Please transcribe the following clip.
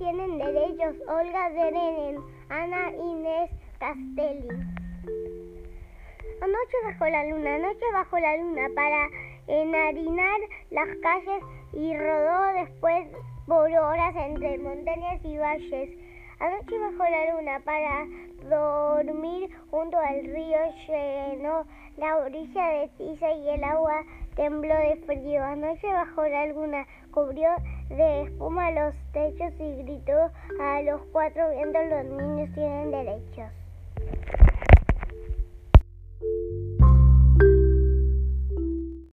ellos Olga Derenen, Ana Inés Castelli. Anoche bajo la luna, anoche bajo la luna, para enharinar las calles y rodó después por horas entre montañas y valles. Anoche bajo la luna para dormir junto al río llenó la orilla de tiza y el agua tembló de frío. Anoche bajo la luna cubrió de espuma los techos y gritó a los cuatro vientos los niños tienen derechos.